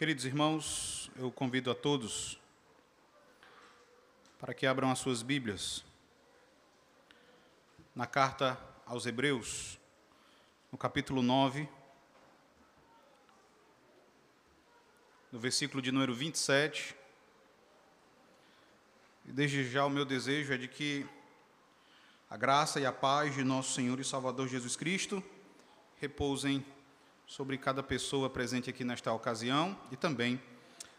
Queridos irmãos, eu convido a todos para que abram as suas Bíblias na carta aos Hebreus, no capítulo 9, no versículo de número 27. E desde já o meu desejo é de que a graça e a paz de nosso Senhor e Salvador Jesus Cristo repousem sobre cada pessoa presente aqui nesta ocasião e também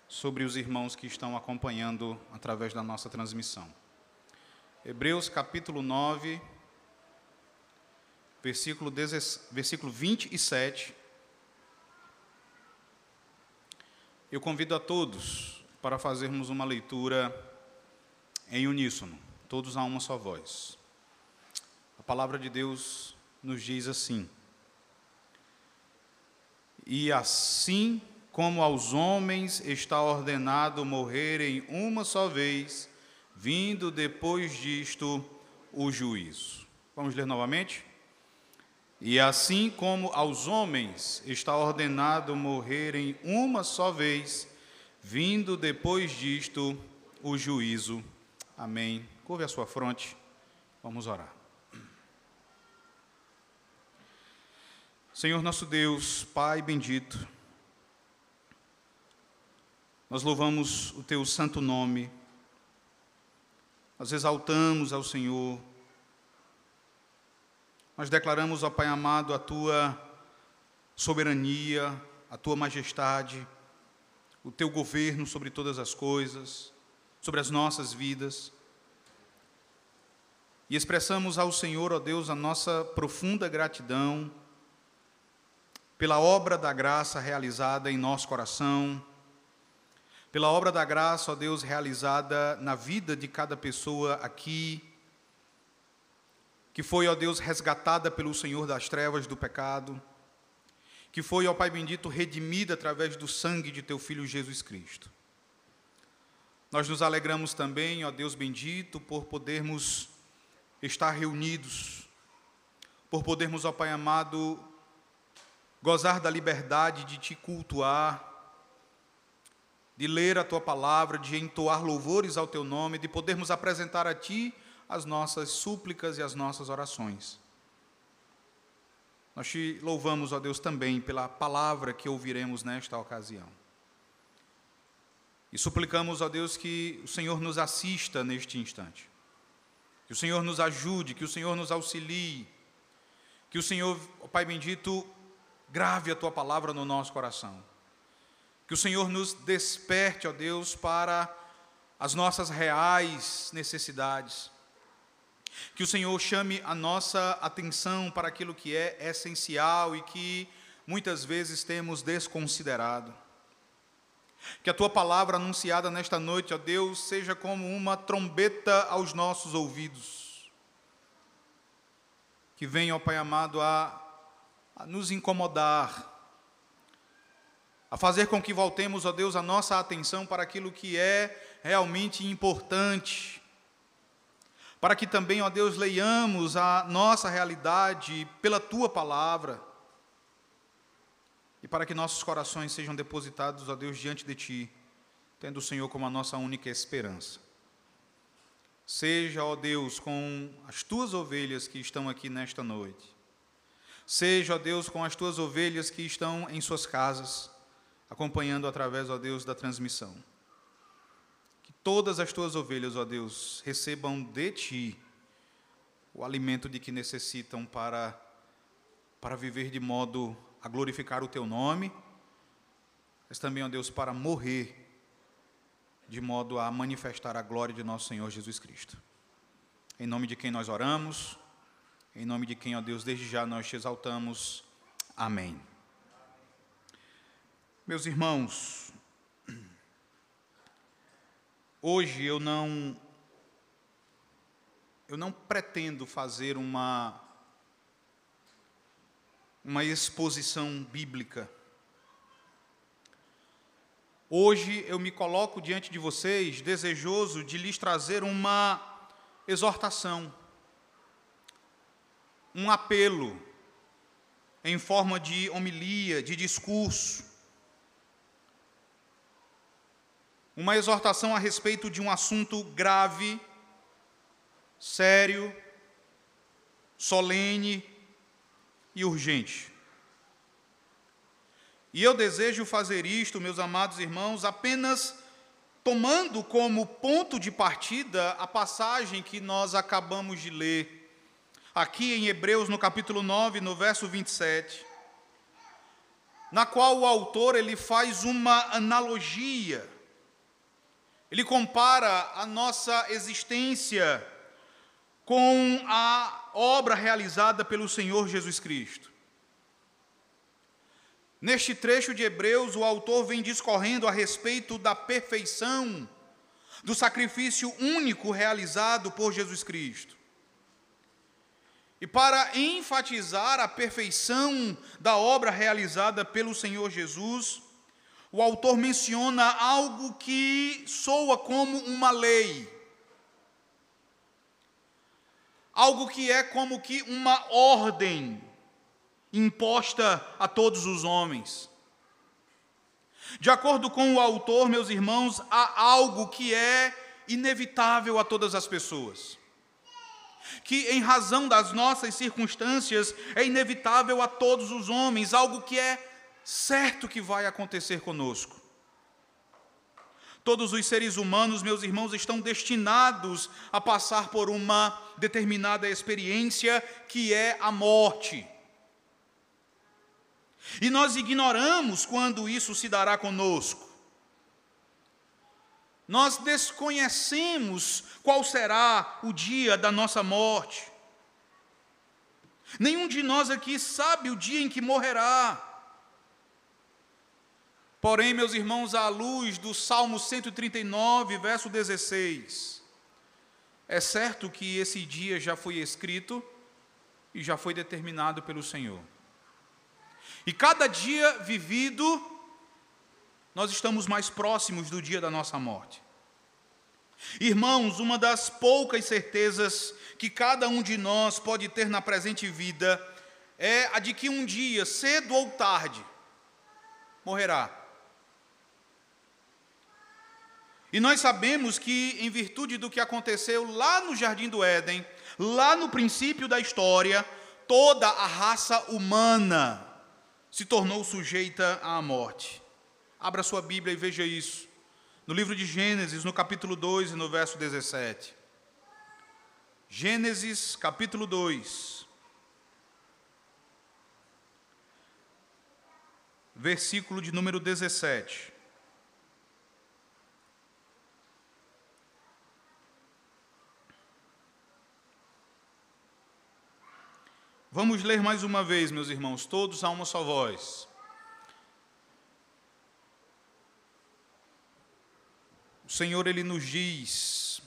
sobre os irmãos que estão acompanhando através da nossa transmissão. Hebreus capítulo 9, versículo, 10, versículo 27. Eu convido a todos para fazermos uma leitura em uníssono, todos a uma só voz. A palavra de Deus nos diz assim: e assim como aos homens está ordenado morrerem uma só vez, vindo depois disto o juízo. Vamos ler novamente? E assim como aos homens está ordenado morrerem uma só vez, vindo depois disto o juízo. Amém. Curve a sua fronte, vamos orar. Senhor nosso Deus, Pai bendito, nós louvamos o Teu santo nome, nós exaltamos ao Senhor, nós declaramos, ó Pai amado, a Tua soberania, a Tua majestade, o Teu governo sobre todas as coisas, sobre as nossas vidas. E expressamos ao Senhor, ó Deus, a nossa profunda gratidão pela obra da graça realizada em nosso coração, pela obra da graça, ó Deus, realizada na vida de cada pessoa aqui, que foi, ó Deus, resgatada pelo Senhor das trevas do pecado, que foi, ó Pai bendito, redimida através do sangue de teu Filho Jesus Cristo. Nós nos alegramos também, ó Deus bendito, por podermos estar reunidos, por podermos, ó Pai amado, gozar da liberdade de te cultuar, de ler a tua palavra, de entoar louvores ao teu nome, de podermos apresentar a ti as nossas súplicas e as nossas orações. Nós te louvamos, ó Deus, também pela palavra que ouviremos nesta ocasião. E suplicamos, ó Deus, que o Senhor nos assista neste instante. Que o Senhor nos ajude, que o Senhor nos auxilie. Que o Senhor, ó Pai bendito, grave a tua palavra no nosso coração. Que o Senhor nos desperte, ó Deus, para as nossas reais necessidades. Que o Senhor chame a nossa atenção para aquilo que é essencial e que muitas vezes temos desconsiderado. Que a tua palavra anunciada nesta noite, ó Deus, seja como uma trombeta aos nossos ouvidos. Que venha, ó Pai amado, a a nos incomodar, a fazer com que voltemos, ó Deus, a nossa atenção para aquilo que é realmente importante, para que também, ó Deus, leiamos a nossa realidade pela tua palavra, e para que nossos corações sejam depositados, ó Deus, diante de ti, tendo o Senhor como a nossa única esperança. Seja, ó Deus, com as tuas ovelhas que estão aqui nesta noite Seja, ó Deus, com as tuas ovelhas que estão em suas casas, acompanhando através, ó Deus, da transmissão. Que todas as tuas ovelhas, ó Deus, recebam de ti o alimento de que necessitam para, para viver de modo a glorificar o teu nome, mas também, ó Deus, para morrer de modo a manifestar a glória de nosso Senhor Jesus Cristo. Em nome de quem nós oramos, em nome de quem, ó Deus, desde já nós te exaltamos. Amém. Meus irmãos, hoje eu não eu não pretendo fazer uma uma exposição bíblica. Hoje eu me coloco diante de vocês desejoso de lhes trazer uma exortação um apelo em forma de homilia, de discurso, uma exortação a respeito de um assunto grave, sério, solene e urgente. E eu desejo fazer isto, meus amados irmãos, apenas tomando como ponto de partida a passagem que nós acabamos de ler, aqui em Hebreus, no capítulo 9, no verso 27, na qual o autor ele faz uma analogia. Ele compara a nossa existência com a obra realizada pelo Senhor Jesus Cristo. Neste trecho de Hebreus, o autor vem discorrendo a respeito da perfeição do sacrifício único realizado por Jesus Cristo. E para enfatizar a perfeição da obra realizada pelo Senhor Jesus, o autor menciona algo que soa como uma lei. Algo que é como que uma ordem imposta a todos os homens. De acordo com o autor, meus irmãos, há algo que é inevitável a todas as pessoas. Que, em razão das nossas circunstâncias, é inevitável a todos os homens, algo que é certo que vai acontecer conosco. Todos os seres humanos, meus irmãos, estão destinados a passar por uma determinada experiência que é a morte. E nós ignoramos quando isso se dará conosco. Nós desconhecemos qual será o dia da nossa morte. Nenhum de nós aqui sabe o dia em que morrerá. Porém, meus irmãos, à luz do Salmo 139, verso 16, é certo que esse dia já foi escrito e já foi determinado pelo Senhor. E cada dia vivido, nós estamos mais próximos do dia da nossa morte. Irmãos, uma das poucas certezas que cada um de nós pode ter na presente vida é a de que um dia, cedo ou tarde, morrerá. E nós sabemos que, em virtude do que aconteceu lá no Jardim do Éden, lá no princípio da história, toda a raça humana se tornou sujeita à morte. Abra sua Bíblia e veja isso. No livro de Gênesis, no capítulo 2 e no verso 17. Gênesis, capítulo 2. Versículo de número 17. Vamos ler mais uma vez, meus irmãos, todos a uma só voz. O Senhor, Ele nos diz: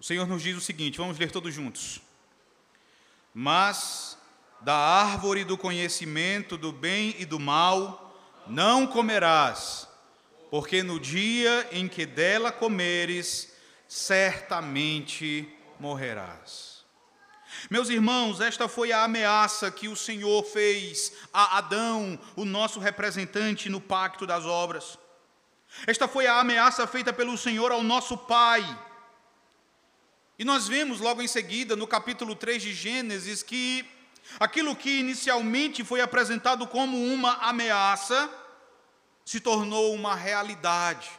O Senhor nos diz o seguinte, vamos ler todos juntos. Mas da árvore do conhecimento do bem e do mal não comerás porque no dia em que dela comeres, certamente morrerás. Meus irmãos, esta foi a ameaça que o Senhor fez a Adão, o nosso representante no pacto das obras. Esta foi a ameaça feita pelo Senhor ao nosso pai. E nós vemos logo em seguida, no capítulo 3 de Gênesis, que aquilo que inicialmente foi apresentado como uma ameaça, se tornou uma realidade.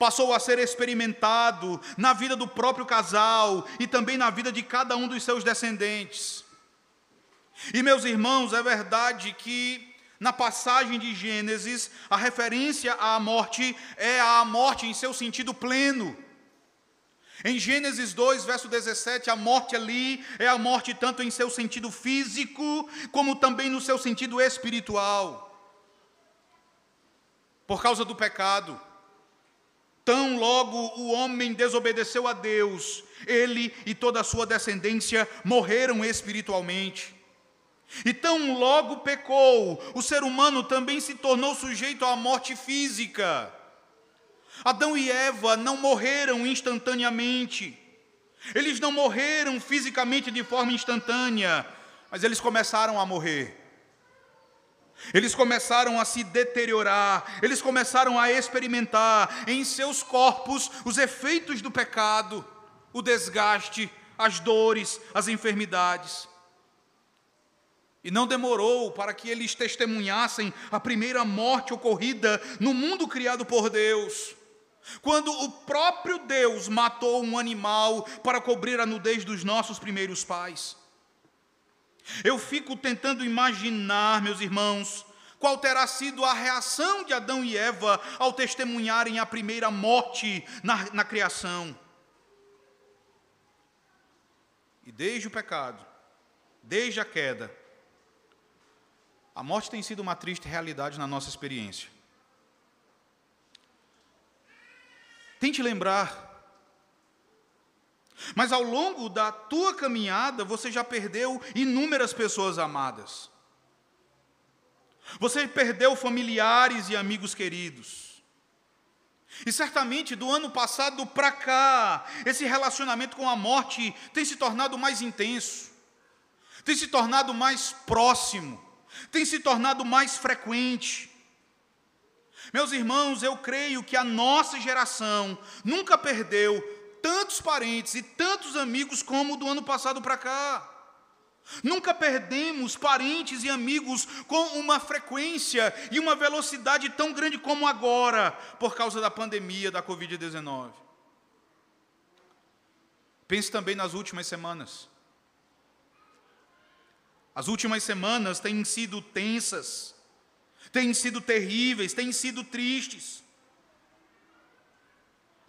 Passou a ser experimentado na vida do próprio casal e também na vida de cada um dos seus descendentes. E meus irmãos, é verdade que na passagem de Gênesis, a referência à morte é a morte em seu sentido pleno. Em Gênesis 2, verso 17, a morte ali é a morte tanto em seu sentido físico, como também no seu sentido espiritual por causa do pecado. Tão logo o homem desobedeceu a Deus, ele e toda a sua descendência morreram espiritualmente. E tão logo pecou, o ser humano também se tornou sujeito à morte física. Adão e Eva não morreram instantaneamente. Eles não morreram fisicamente de forma instantânea, mas eles começaram a morrer. Eles começaram a se deteriorar, eles começaram a experimentar em seus corpos os efeitos do pecado, o desgaste, as dores, as enfermidades. E não demorou para que eles testemunhassem a primeira morte ocorrida no mundo criado por Deus. Quando o próprio Deus matou um animal para cobrir a nudez dos nossos primeiros pais. Eu fico tentando imaginar, meus irmãos, qual terá sido a reação de Adão e Eva ao testemunharem a primeira morte na, na criação. E desde o pecado, desde a queda, a morte tem sido uma triste realidade na nossa experiência. Tente lembrar. Mas ao longo da tua caminhada, você já perdeu inúmeras pessoas amadas. Você perdeu familiares e amigos queridos. E certamente do ano passado para cá, esse relacionamento com a morte tem se tornado mais intenso, tem se tornado mais próximo, tem se tornado mais frequente. Meus irmãos, eu creio que a nossa geração nunca perdeu tantos parentes e tantos amigos como do ano passado para cá. Nunca perdemos parentes e amigos com uma frequência e uma velocidade tão grande como agora, por causa da pandemia da Covid-19. Pense também nas últimas semanas. As últimas semanas têm sido tensas têm sido terríveis, têm sido tristes.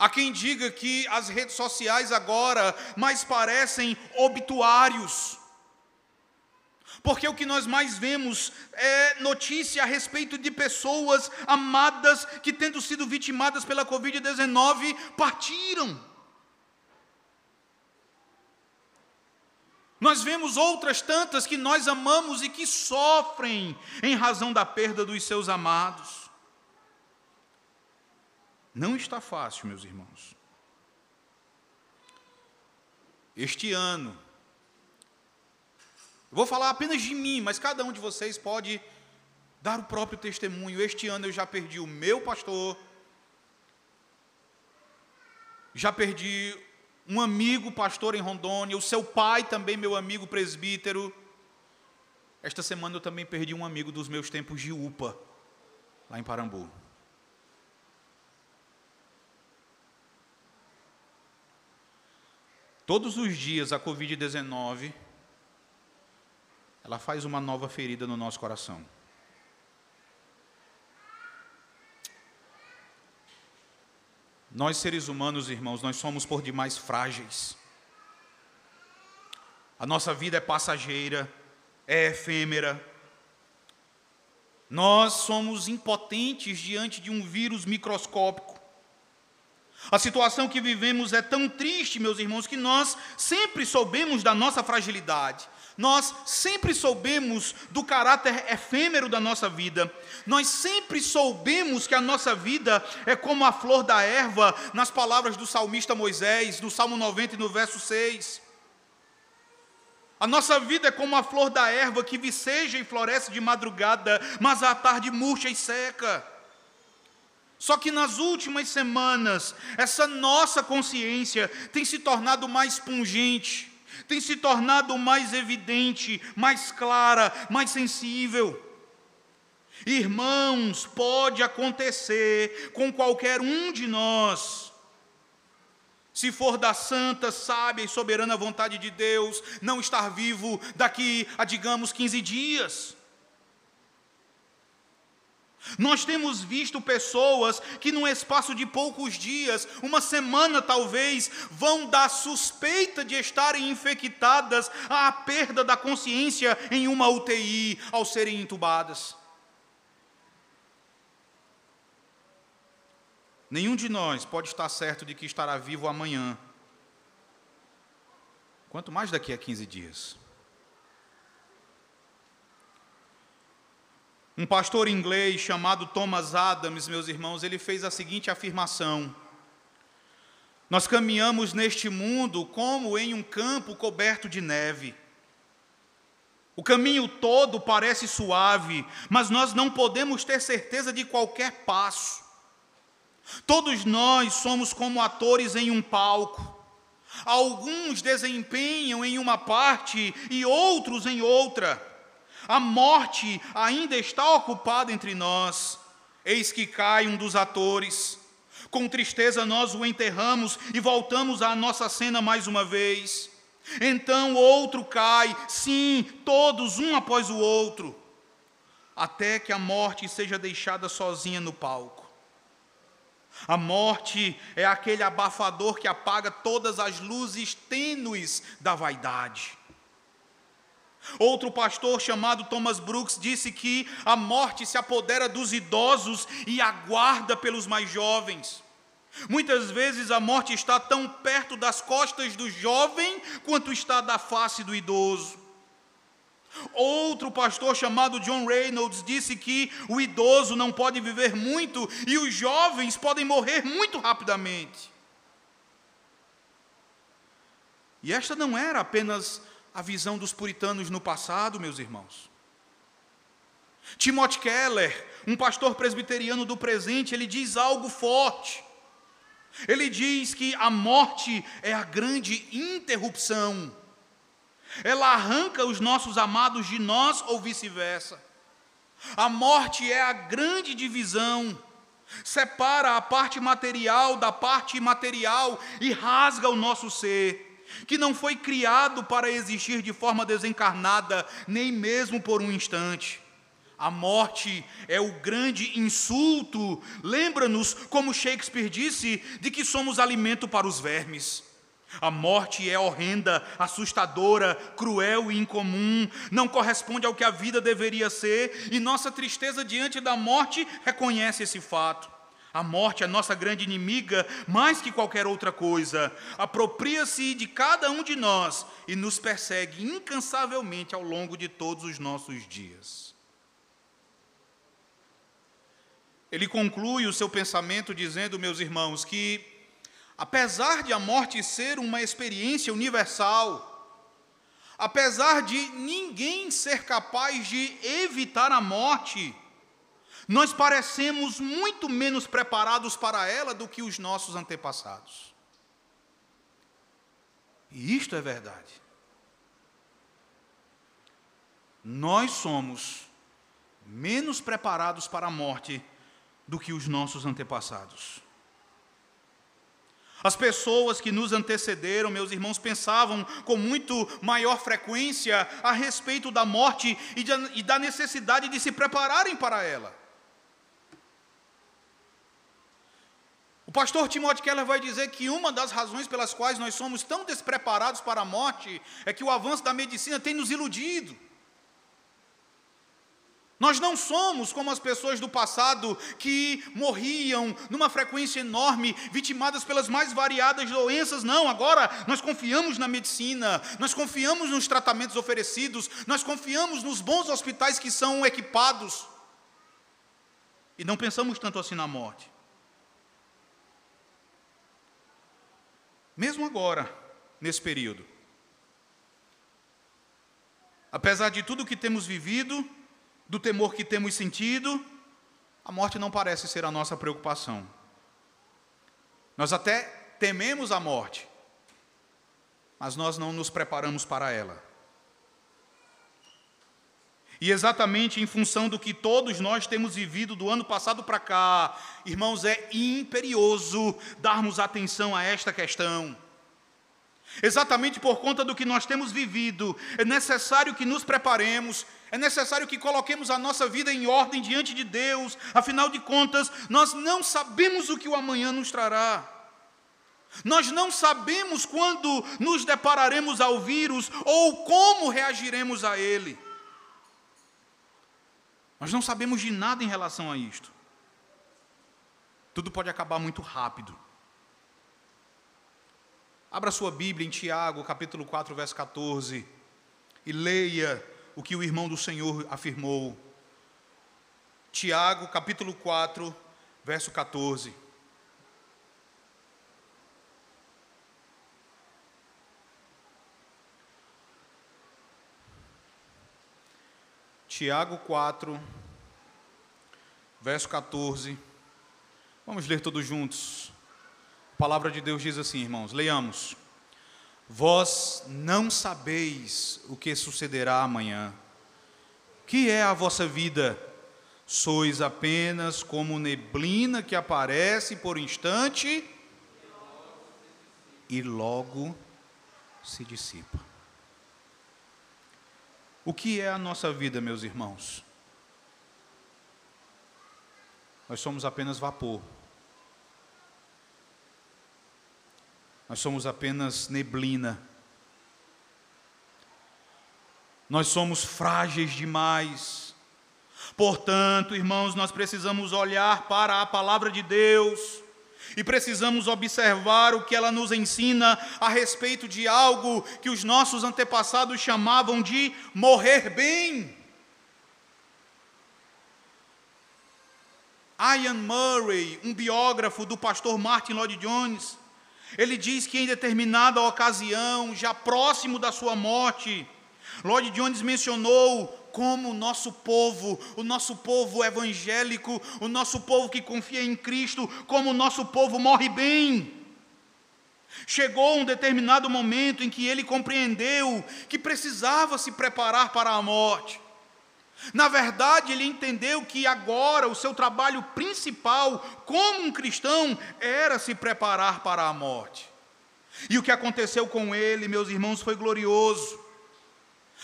Há quem diga que as redes sociais agora mais parecem obituários. Porque o que nós mais vemos é notícia a respeito de pessoas amadas que, tendo sido vitimadas pela Covid-19, partiram. Nós vemos outras tantas que nós amamos e que sofrem em razão da perda dos seus amados. Não está fácil, meus irmãos. Este ano, eu vou falar apenas de mim, mas cada um de vocês pode dar o próprio testemunho. Este ano eu já perdi o meu pastor, já perdi um amigo pastor em Rondônia, o seu pai também, meu amigo presbítero. Esta semana eu também perdi um amigo dos meus tempos de UPA, lá em Parambu. Todos os dias a Covid-19, ela faz uma nova ferida no nosso coração. Nós, seres humanos, irmãos, nós somos por demais frágeis. A nossa vida é passageira, é efêmera. Nós somos impotentes diante de um vírus microscópico. A situação que vivemos é tão triste, meus irmãos, que nós sempre soubemos da nossa fragilidade. Nós sempre soubemos do caráter efêmero da nossa vida. Nós sempre soubemos que a nossa vida é como a flor da erva, nas palavras do salmista Moisés, no Salmo 90 no verso 6. A nossa vida é como a flor da erva que viceja e floresce de madrugada, mas à tarde murcha e seca. Só que nas últimas semanas, essa nossa consciência tem se tornado mais pungente tem se tornado mais evidente, mais clara, mais sensível. Irmãos, pode acontecer com qualquer um de nós, se for da santa, sábia e soberana vontade de Deus, não estar vivo daqui a, digamos, 15 dias. Nós temos visto pessoas que, num espaço de poucos dias, uma semana talvez, vão dar suspeita de estarem infectadas à perda da consciência em uma UTI ao serem entubadas. Nenhum de nós pode estar certo de que estará vivo amanhã, quanto mais daqui a 15 dias. Um pastor inglês chamado Thomas Adams, meus irmãos, ele fez a seguinte afirmação: Nós caminhamos neste mundo como em um campo coberto de neve. O caminho todo parece suave, mas nós não podemos ter certeza de qualquer passo. Todos nós somos como atores em um palco. Alguns desempenham em uma parte e outros em outra. A morte ainda está ocupada entre nós. Eis que cai um dos atores. Com tristeza nós o enterramos e voltamos à nossa cena mais uma vez. Então outro cai, sim, todos um após o outro, até que a morte seja deixada sozinha no palco. A morte é aquele abafador que apaga todas as luzes tênues da vaidade. Outro pastor chamado Thomas Brooks disse que a morte se apodera dos idosos e aguarda pelos mais jovens. Muitas vezes a morte está tão perto das costas do jovem quanto está da face do idoso. Outro pastor chamado John Reynolds disse que o idoso não pode viver muito e os jovens podem morrer muito rapidamente. E esta não era apenas a visão dos puritanos no passado, meus irmãos. Timothy Keller, um pastor presbiteriano do presente, ele diz algo forte. Ele diz que a morte é a grande interrupção. Ela arranca os nossos amados de nós ou vice-versa. A morte é a grande divisão. Separa a parte material da parte imaterial e rasga o nosso ser, que não foi criado para existir de forma desencarnada, nem mesmo por um instante. A morte é o grande insulto. Lembra-nos, como Shakespeare disse, de que somos alimento para os vermes. A morte é horrenda, assustadora, cruel e incomum, não corresponde ao que a vida deveria ser, e nossa tristeza diante da morte reconhece esse fato. A morte é nossa grande inimiga, mais que qualquer outra coisa. Apropria-se de cada um de nós e nos persegue incansavelmente ao longo de todos os nossos dias. Ele conclui o seu pensamento dizendo, meus irmãos, que apesar de a morte ser uma experiência universal, apesar de ninguém ser capaz de evitar a morte, nós parecemos muito menos preparados para ela do que os nossos antepassados. E isto é verdade. Nós somos menos preparados para a morte do que os nossos antepassados. As pessoas que nos antecederam, meus irmãos, pensavam com muito maior frequência a respeito da morte e, da necessidade de se prepararem para ela. O pastor Timothy Keller vai dizer que uma das razões pelas quais nós somos tão despreparados para a morte é que o avanço da medicina tem nos iludido. Nós não somos como as pessoas do passado que morriam numa frequência enorme, vitimadas pelas mais variadas doenças. Não, agora nós confiamos na medicina, nós confiamos nos tratamentos oferecidos, nós confiamos nos bons hospitais que são equipados. E não pensamos tanto assim na morte. Mesmo agora, nesse período. Apesar de tudo que temos vivido, do temor que temos sentido, a morte não parece ser a nossa preocupação. Nós até tememos a morte, mas nós não nos preparamos para ela. E exatamente em função do que todos nós temos vivido do ano passado para cá, irmãos, é imperioso darmos atenção a esta questão. Exatamente por conta do que nós temos vivido, é necessário que nos preparemos, é necessário que coloquemos a nossa vida em ordem diante de Deus, afinal de contas, nós não sabemos o que o amanhã nos trará. Nós não sabemos quando nos depararemos ao vírus ou como reagiremos a ele. Nós não sabemos de nada em relação a isto. Tudo pode acabar muito rápido. Abra sua Bíblia em Tiago, capítulo 4, verso 14, e leia o que o irmão do Senhor afirmou. Tiago, capítulo 4, verso 14. Tiago 4, verso 14. Vamos ler todos juntos. A palavra de Deus diz assim, irmãos, leiamos. Vós não sabeis o que sucederá amanhã. Que é a vossa vida? Sois apenas como neblina que aparece por instante e logo se dissipa. O que é a nossa vida, meus irmãos? Nós somos apenas vapor. Nós somos apenas neblina. Nós somos frágeis demais. Portanto, irmãos, nós precisamos olhar para a palavra de Deus e precisamos observar o que ela nos ensina a respeito de algo que os nossos antepassados chamavam de morrer bem. Ian Murray, um biógrafo do pastor Martin Lloyd Jones, ele diz que em determinada ocasião, já próximo da sua morte, Lloyd Jones mencionou como o nosso povo, o nosso povo evangélico, o nosso povo que confia em Cristo, como o nosso povo morre bem. Chegou um determinado momento em que ele compreendeu que precisava se preparar para a morte. Na verdade, ele entendeu que agora o seu trabalho principal como um cristão era se preparar para a morte. E o que aconteceu com ele, meus irmãos, foi glorioso.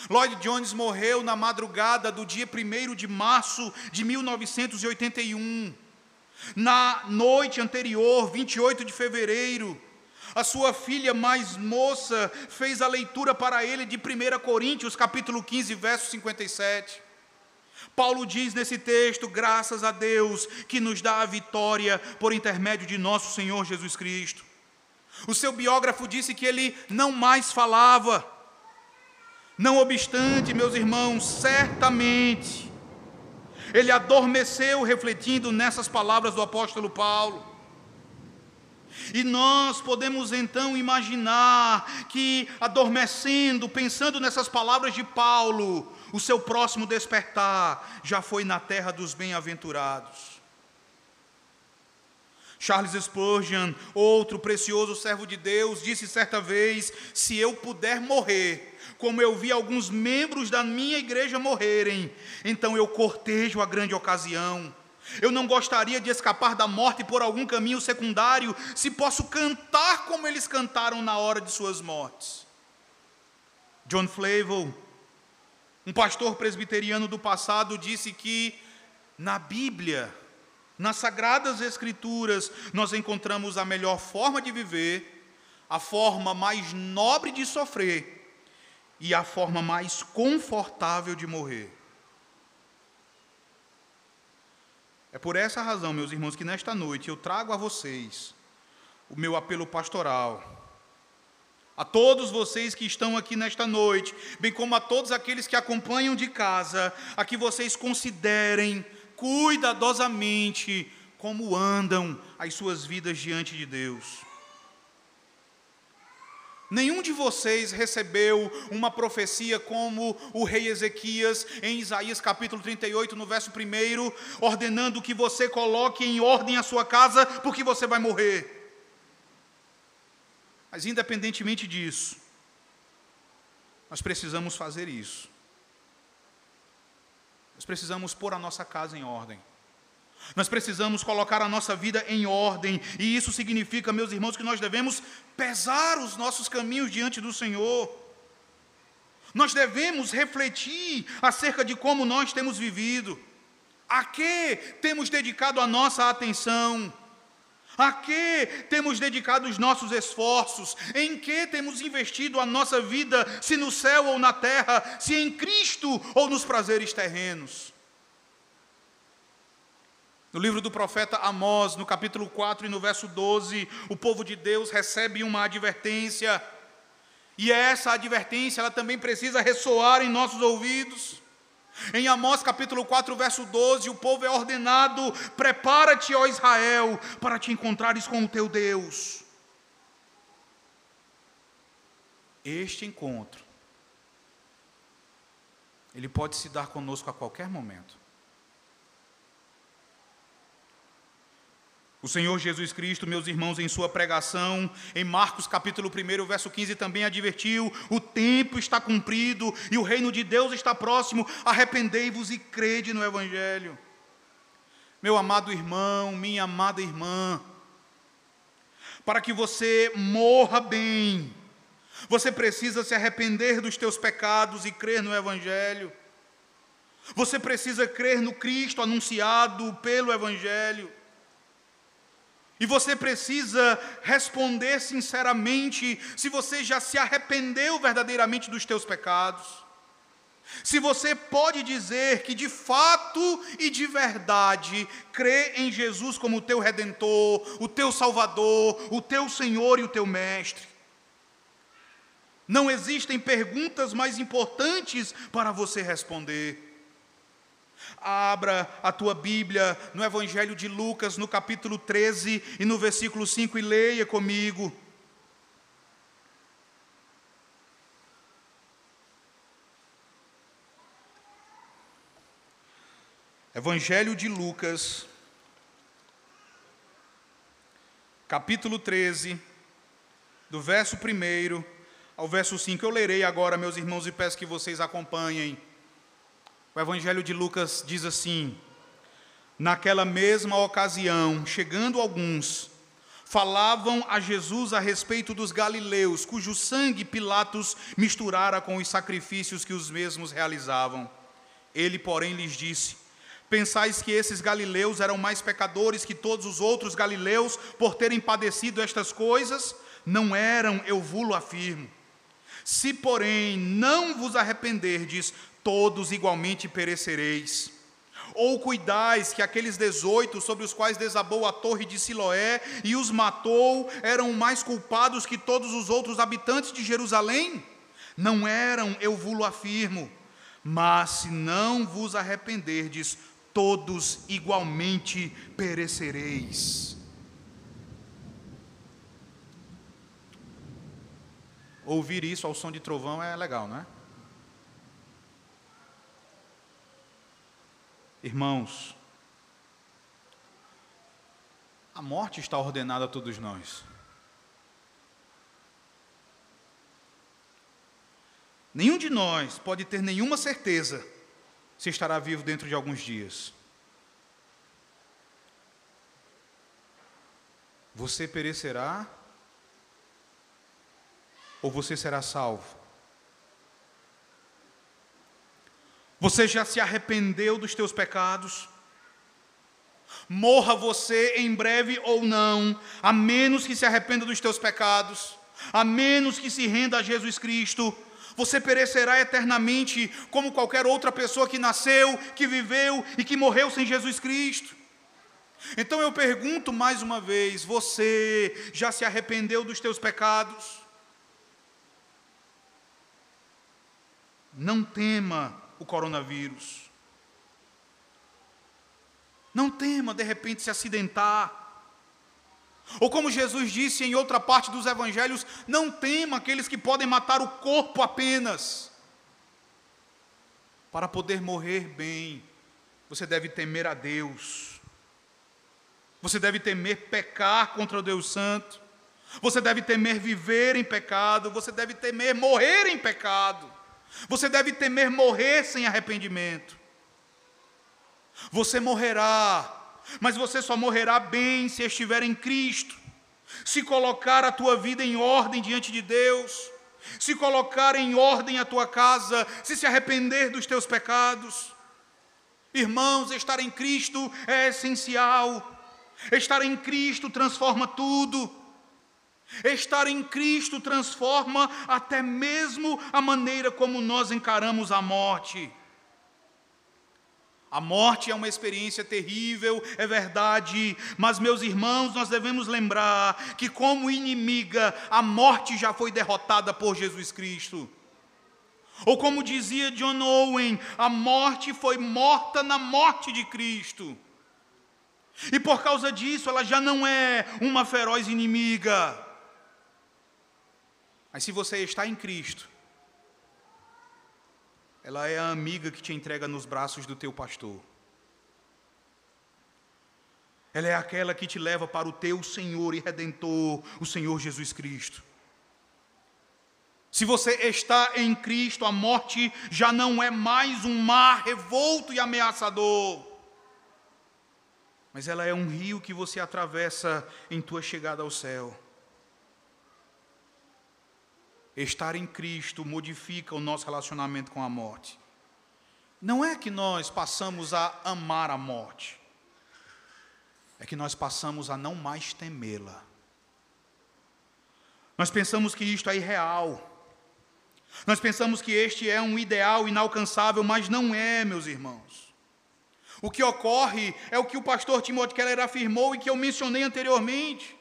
Lloyd Jones morreu na madrugada do dia 1 de março de 1981. Na noite anterior, 28 de fevereiro, a sua filha mais moça fez a leitura para ele de 1 Coríntios, capítulo 15, verso 57. Paulo diz nesse texto: graças a Deus que nos dá a vitória por intermédio de nosso Senhor Jesus Cristo. O seu biógrafo disse que ele não mais falava. Não obstante, meus irmãos, certamente, ele adormeceu refletindo nessas palavras do apóstolo Paulo. E nós podemos então imaginar que, adormecendo, pensando nessas palavras de Paulo, o seu próximo despertar já foi na terra dos bem-aventurados. Charles Spurgeon, outro precioso servo de Deus, disse certa vez: Se eu puder morrer, como eu vi alguns membros da minha igreja morrerem, então eu cortejo a grande ocasião. Eu não gostaria de escapar da morte por algum caminho secundário, se posso cantar como eles cantaram na hora de suas mortes. John Flavel, um pastor presbiteriano do passado, disse que na Bíblia, nas Sagradas Escrituras, nós encontramos a melhor forma de viver, a forma mais nobre de sofrer e a forma mais confortável de morrer. É por essa razão, meus irmãos, que nesta noite eu trago a vocês o meu apelo pastoral. A todos vocês que estão aqui nesta noite, bem como a todos aqueles que acompanham de casa, a que vocês considerem cuidadosamente como andam as suas vidas diante de Deus. Nenhum de vocês recebeu uma profecia como o rei Ezequias em Isaías capítulo 38, no verso 1, ordenando que você coloque em ordem a sua casa, porque você vai morrer. Mas independentemente disso, nós precisamos fazer isso. Nós precisamos pôr a nossa casa em ordem. Nós precisamos colocar a nossa vida em ordem, e isso significa, meus irmãos, que nós devemos pesar os nossos caminhos diante do Senhor. Nós devemos refletir acerca de como nós temos vivido, a que temos dedicado a nossa atenção, a que temos dedicado os nossos esforços, em que temos investido a nossa vida, se no céu ou na terra, se em Cristo ou nos prazeres terrenos. No livro do profeta Amós, no capítulo 4 e no verso 12, o povo de Deus recebe uma advertência, e essa advertência ela também precisa ressoar em nossos ouvidos. Em Amós capítulo 4, verso 12, o povo é ordenado: prepara-te, ó Israel, para te encontrares com o teu Deus. Este encontro, Ele pode se dar conosco a qualquer momento. O Senhor Jesus Cristo, meus irmãos, em sua pregação, em Marcos capítulo 1, verso 15, também advertiu: o tempo está cumprido e o reino de Deus está próximo, arrependei-vos e crede no Evangelho. Meu amado irmão, minha amada irmã, para que você morra bem, você precisa se arrepender dos teus pecados e crer no Evangelho. Você precisa crer no Cristo anunciado pelo Evangelho. E você precisa responder sinceramente se você já se arrependeu verdadeiramente dos teus pecados. Se você pode dizer que de fato e de verdade crê em Jesus como o teu redentor, o teu salvador, o teu Senhor e o teu mestre. Não existem perguntas mais importantes para você responder. Abra a tua Bíblia no Evangelho de Lucas, no capítulo 13 e no versículo 5 e leia comigo. Evangelho de Lucas, capítulo 13, do verso 1 ao verso 5. Eu lerei agora, meus irmãos, e peço que vocês acompanhem. O Evangelho de Lucas diz assim: Naquela mesma ocasião, chegando alguns, falavam a Jesus a respeito dos galileus, cujo sangue Pilatos misturara com os sacrifícios que os mesmos realizavam. Ele, porém, lhes disse: Pensais que esses galileus eram mais pecadores que todos os outros galileus por terem padecido estas coisas? Não eram, eu vulo afirmo. Se, porém, não vos arrependerdes, todos igualmente perecereis. Ou cuidais que aqueles dezoito sobre os quais desabou a torre de Siloé e os matou eram mais culpados que todos os outros habitantes de Jerusalém? Não eram, eu vulo afirmo. Mas se não vos arrependerdes, todos igualmente perecereis. Ouvir isso ao som de trovão é legal, não é? Irmãos, a morte está ordenada a todos nós. Nenhum de nós pode ter nenhuma certeza se estará vivo dentro de alguns dias. Você perecerá ou você será salvo? Você já se arrependeu dos teus pecados? Morra você em breve ou não, a menos que se arrependa dos teus pecados, a menos que se renda a Jesus Cristo, você perecerá eternamente como qualquer outra pessoa que nasceu, que viveu e que morreu sem Jesus Cristo. Então eu pergunto mais uma vez: você já se arrependeu dos teus pecados? Não tema o coronavírus. Não tema, de repente, se acidentar. Ou como Jesus disse em outra parte dos evangelhos, não tema aqueles que podem matar o corpo apenas. Para poder morrer bem, você deve temer a Deus. Você deve temer pecar contra o Deus Santo. Você deve temer viver em pecado. Você deve temer morrer em pecado. Você deve temer morrer sem arrependimento. Você morrerá, mas você só morrerá bem se estiver em Cristo, se colocar a tua vida em ordem diante de Deus, se colocar em ordem a tua casa, se se arrepender dos teus pecados. Irmãos, estar em Cristo é essencial. Estar em Cristo transforma tudo. Estar em Cristo transforma até mesmo a maneira como nós encaramos a morte. A morte é uma experiência terrível, é verdade, mas, meus irmãos, nós devemos lembrar que, como inimiga, a morte já foi derrotada por Jesus Cristo. Ou, como dizia John Owen, a morte foi morta na morte de Cristo. E por causa disso, ela já não é uma feroz inimiga. Mas se você está em Cristo, ela é a amiga que te entrega nos braços do teu pastor. Ela é aquela que te leva para o teu Senhor e Redentor, o Senhor Jesus Cristo. Se você está em Cristo, a morte já não é mais um mar revolto e ameaçador, mas ela é um rio que você atravessa em tua chegada ao céu. Estar em Cristo modifica o nosso relacionamento com a morte. Não é que nós passamos a amar a morte, é que nós passamos a não mais temê-la. Nós pensamos que isto é irreal. Nós pensamos que este é um ideal inalcançável, mas não é, meus irmãos. O que ocorre é o que o pastor Timothy Keller afirmou e que eu mencionei anteriormente.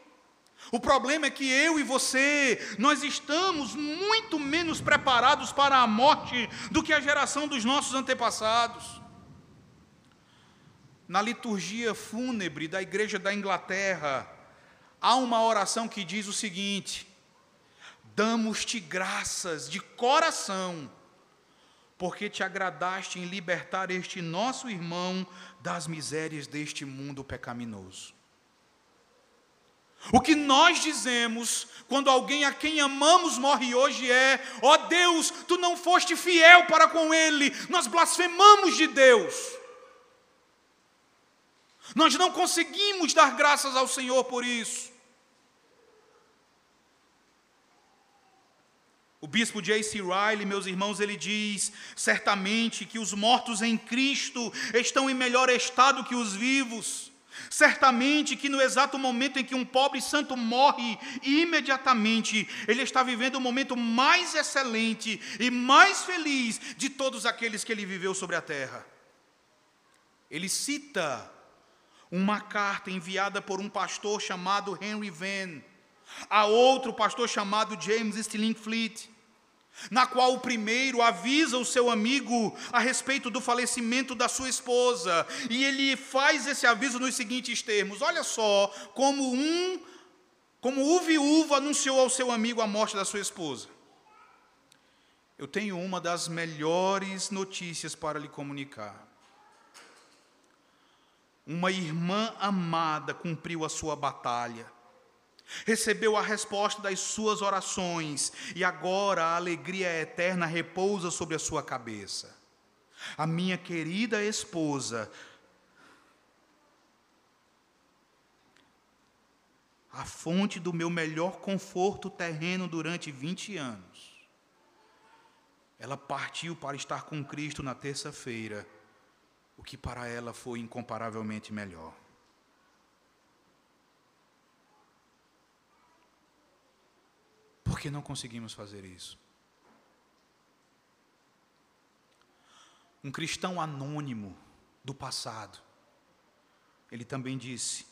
O problema é que eu e você, nós estamos muito menos preparados para a morte do que a geração dos nossos antepassados. Na liturgia fúnebre da Igreja da Inglaterra, há uma oração que diz o seguinte: Damos-te graças de coração, porque te agradaste em libertar este nosso irmão das misérias deste mundo pecaminoso. O que nós dizemos quando alguém a quem amamos morre hoje é: ó oh Deus, tu não foste fiel para com ele, nós blasfemamos de Deus. Nós não conseguimos dar graças ao Senhor por isso. O bispo J.C. Riley, meus irmãos, ele diz certamente que os mortos em Cristo estão em melhor estado que os vivos. Certamente que no exato momento em que um pobre santo morre, imediatamente ele está vivendo o momento mais excelente e mais feliz de todos aqueles que ele viveu sobre a terra. Ele cita uma carta enviada por um pastor chamado Henry Venn, a outro pastor chamado James Stillingfleet, na qual o primeiro avisa o seu amigo a respeito do falecimento da sua esposa, e ele faz esse aviso nos seguintes termos: olha só como um como o viúvo anunciou ao seu amigo a morte da sua esposa. Eu tenho uma das melhores notícias para lhe comunicar. Uma irmã amada cumpriu a sua batalha recebeu a resposta das suas orações e agora a alegria eterna repousa sobre a sua cabeça. A minha querida esposa, a fonte do meu melhor conforto terreno durante 20 anos, ela partiu para estar com Cristo na terça-feira, o que para ela foi incomparavelmente melhor. Por que não conseguimos fazer isso? Um cristão anônimo do passado, ele também disse: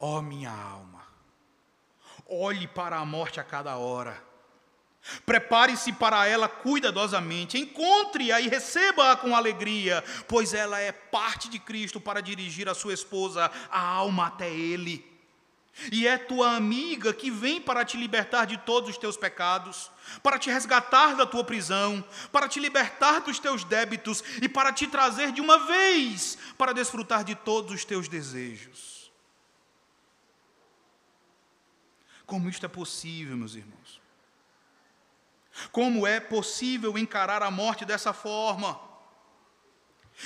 Ó oh, minha alma, olhe para a morte a cada hora, prepare-se para ela cuidadosamente, encontre-a e receba-a com alegria, pois ela é parte de Cristo para dirigir a sua esposa, a alma até Ele. E é tua amiga que vem para te libertar de todos os teus pecados, para te resgatar da tua prisão, para te libertar dos teus débitos e para te trazer de uma vez para desfrutar de todos os teus desejos. Como isto é possível, meus irmãos? Como é possível encarar a morte dessa forma?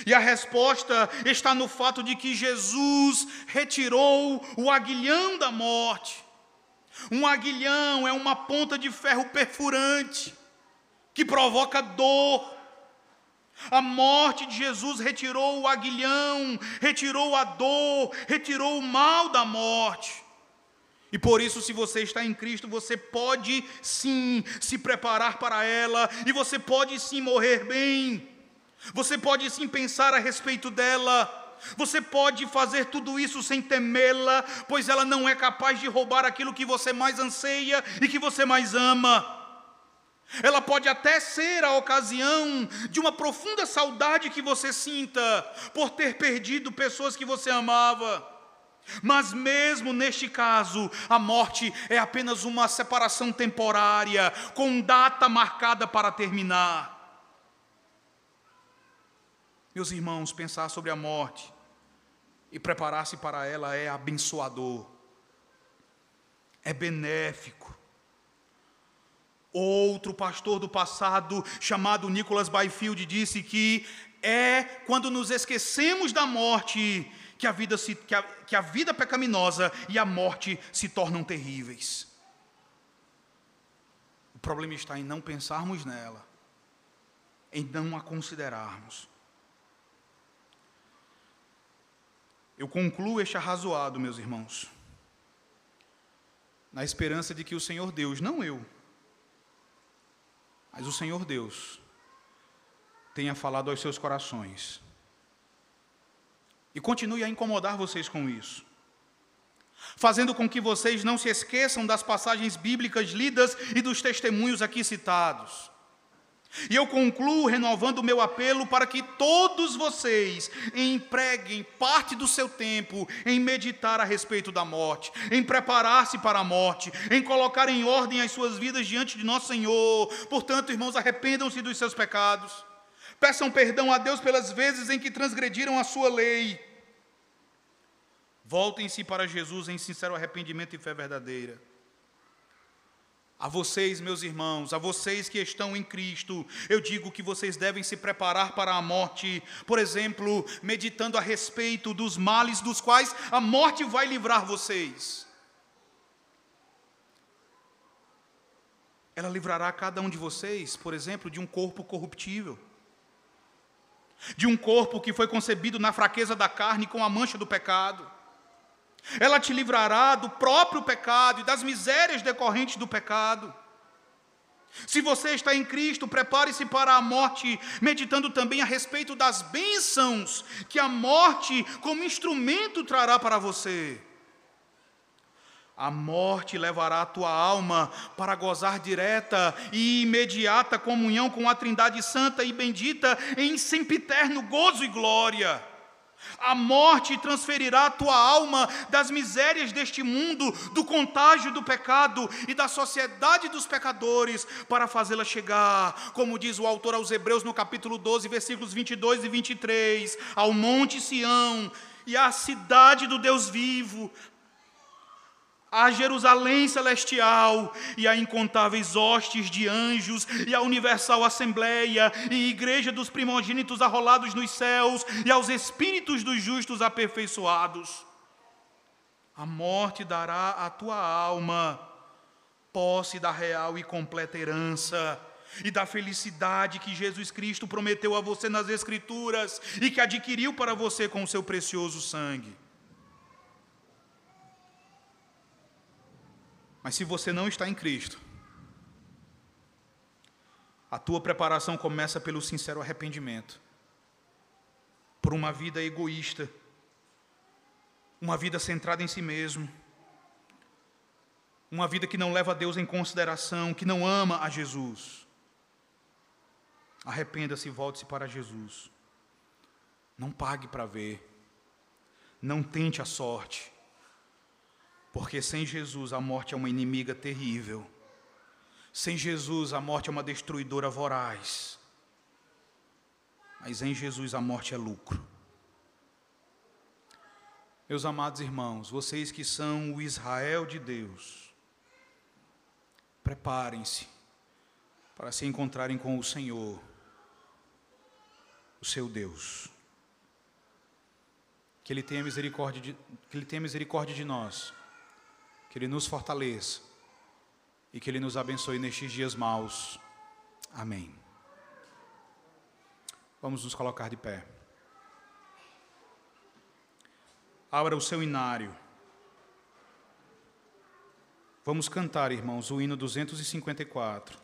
E a resposta está no fato de que Jesus retirou o aguilhão da morte. Um aguilhão é uma ponta de ferro perfurante que provoca dor. A morte de Jesus retirou o aguilhão, retirou a dor, retirou o mal da morte. E por isso, se você está em Cristo, você pode sim se preparar para ela, e você pode sim morrer bem. Você pode sim pensar a respeito dela. Você pode fazer tudo isso sem temê-la, pois ela não é capaz de roubar aquilo que você mais anseia e que você mais ama. Ela pode até ser a ocasião de uma profunda saudade que você sinta por ter perdido pessoas que você amava. Mas, mesmo neste caso, a morte é apenas uma separação temporária, com data marcada para terminar. Meus irmãos, pensar sobre a morte e preparar-se para ela é abençoador, é benéfico. Outro pastor do passado, chamado Nicholas Byfield, disse que é quando nos esquecemos da morte que a vida, se, que a, que a vida pecaminosa e a morte se tornam terríveis. O problema está em não pensarmos nela, em não a considerarmos. Eu concluo este arrazoado, meus irmãos, na esperança de que o Senhor Deus, não eu, mas o Senhor Deus, tenha falado aos seus corações e continue a incomodar vocês com isso, fazendo com que vocês não se esqueçam das passagens bíblicas lidas e dos testemunhos aqui citados. E eu concluo renovando o meu apelo para que todos vocês empreguem parte do seu tempo em meditar a respeito da morte, em preparar-se para a morte, em colocar em ordem as suas vidas diante de nosso Senhor. Portanto, irmãos, arrependam-se dos seus pecados Peçam perdão a Deus pelas vezes em que transgrediram a sua lei. Voltem-se para Jesus em sincero arrependimento e fé verdadeira. A vocês, meus irmãos, a vocês que estão em Cristo, eu digo que vocês devem se preparar para a morte, por exemplo, meditando a respeito dos males dos quais a morte vai livrar vocês. Ela livrará cada um de vocês, por exemplo, de um corpo corruptível de um corpo que foi concebido na fraqueza da carne com a mancha do pecado. Ela te livrará do próprio pecado e das misérias decorrentes do pecado. Se você está em Cristo, prepare-se para a morte, meditando também a respeito das bênçãos que a morte, como instrumento, trará para você. A morte levará a tua alma para gozar direta e imediata comunhão com a Trindade Santa e bendita em sempiterno gozo e glória. A morte transferirá a tua alma das misérias deste mundo, do contágio do pecado e da sociedade dos pecadores, para fazê-la chegar, como diz o autor aos Hebreus no capítulo 12, versículos 22 e 23, ao Monte Sião e à cidade do Deus vivo, a Jerusalém celestial e a incontáveis hostes de anjos e a universal assembleia e igreja dos primogênitos arrolados nos céus e aos espíritos dos justos aperfeiçoados. A morte dará à tua alma posse da real e completa herança e da felicidade que Jesus Cristo prometeu a você nas Escrituras e que adquiriu para você com o seu precioso sangue. Mas se você não está em Cristo, a tua preparação começa pelo sincero arrependimento, por uma vida egoísta, uma vida centrada em si mesmo, uma vida que não leva Deus em consideração, que não ama a Jesus. Arrependa-se e volte-se para Jesus. Não pague para ver. Não tente a sorte. Porque sem Jesus a morte é uma inimiga terrível. Sem Jesus a morte é uma destruidora voraz. Mas em Jesus a morte é lucro. Meus amados irmãos, vocês que são o Israel de Deus, preparem-se para se encontrarem com o Senhor, o seu Deus. Que Ele tenha misericórdia de, que Ele tenha misericórdia de nós que Ele nos fortaleça e que Ele nos abençoe nestes dias maus. Amém. Vamos nos colocar de pé. Abra o seu inário. Vamos cantar, irmãos, o hino 254.